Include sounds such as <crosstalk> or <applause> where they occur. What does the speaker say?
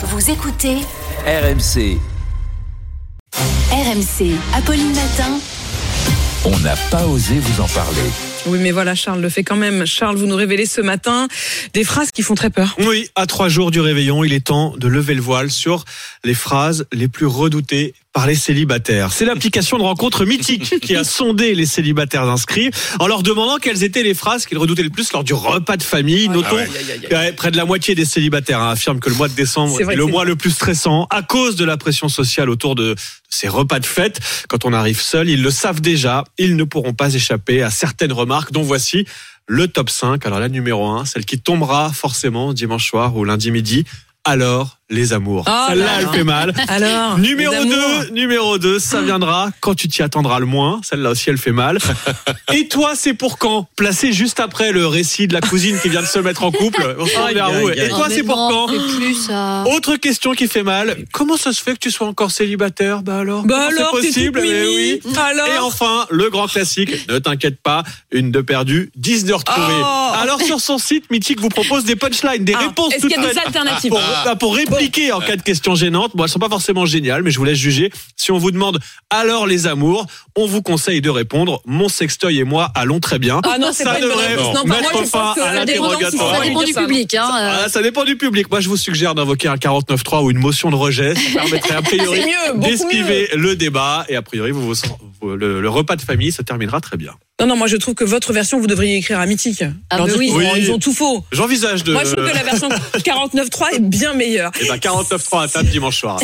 Vous écoutez RMC, RMC. Apolline Matin. on n'a pas osé vous en parler. Oui, mais voilà, Charles le fait quand même. Charles, vous nous révélez ce matin des phrases qui font très peur. Oui, à trois jours du réveillon, il est temps de lever le voile sur les phrases les plus redoutées par les célibataires. C'est l'application de rencontre mythique qui a sondé les célibataires inscrits en leur demandant quelles étaient les phrases qu'ils redoutaient le plus lors du repas de famille. Notons que ouais, près de la moitié des célibataires hein, affirment que le mois de décembre vrai est le mois le plus stressant à cause de la pression sociale autour de ces repas de fête. Quand on arrive seul, ils le savent déjà, ils ne pourront pas échapper à certaines remarques dont voici le top 5. Alors la numéro 1, celle qui tombera forcément dimanche soir ou lundi midi. Alors, les amours. Oh Celle-là, là elle fait mal. Alors, Numéro les amours. 2, numéro 2, ça viendra quand tu t'y attendras le moins. Celle-là aussi, elle fait mal. <laughs> Et toi, c'est pour quand? Placé juste après le récit de la cousine qui vient de se mettre en couple. On se tourne vers vous. Et toi, c'est pour quand? plus ça. Autre question qui fait mal. Comment ça se fait que tu sois encore célibataire? Bah alors, Bah c'est possible? toute Eh oui. Alors Et enfin, le grand classique. Ne t'inquiète pas, une de perdue, 10 de retrouvée. Oh. Alors sur son site, Mythique vous propose des punchlines, des Ah, réponses Est-ce toutes qu'il y a des faites. alternatives Pour, bah, pour répliquer en cas de question gênante, bon, elles sont pas forcément géniales, mais je vous laisse juger. Si on vous demande alors les amours, on vous conseille de répondre mon sextoy et moi allons très bien. Ah non, c'est ça pas devrait. Non, mettre moi, fin à l'interrogatoire. ça dépend du public. Hein, euh. Ah, ça dépend du public. Moi, je vous suggère d'invoquer un 49.3 ou une motion de rejet. Ça permettrait a priori <laughs> d'esquiver le débat. Et a priori, vous, vous- vous- le, le repas de famille se terminera très bien. Non, non, moi je trouve que votre version, vous devriez écrire à Mythique. Ah bah oui. Ils ont tout faux. J'envisage de... Moi je trouve que la version <laughs> 49.3 est bien meilleure. Eh ben, 49.3 à table dimanche soir.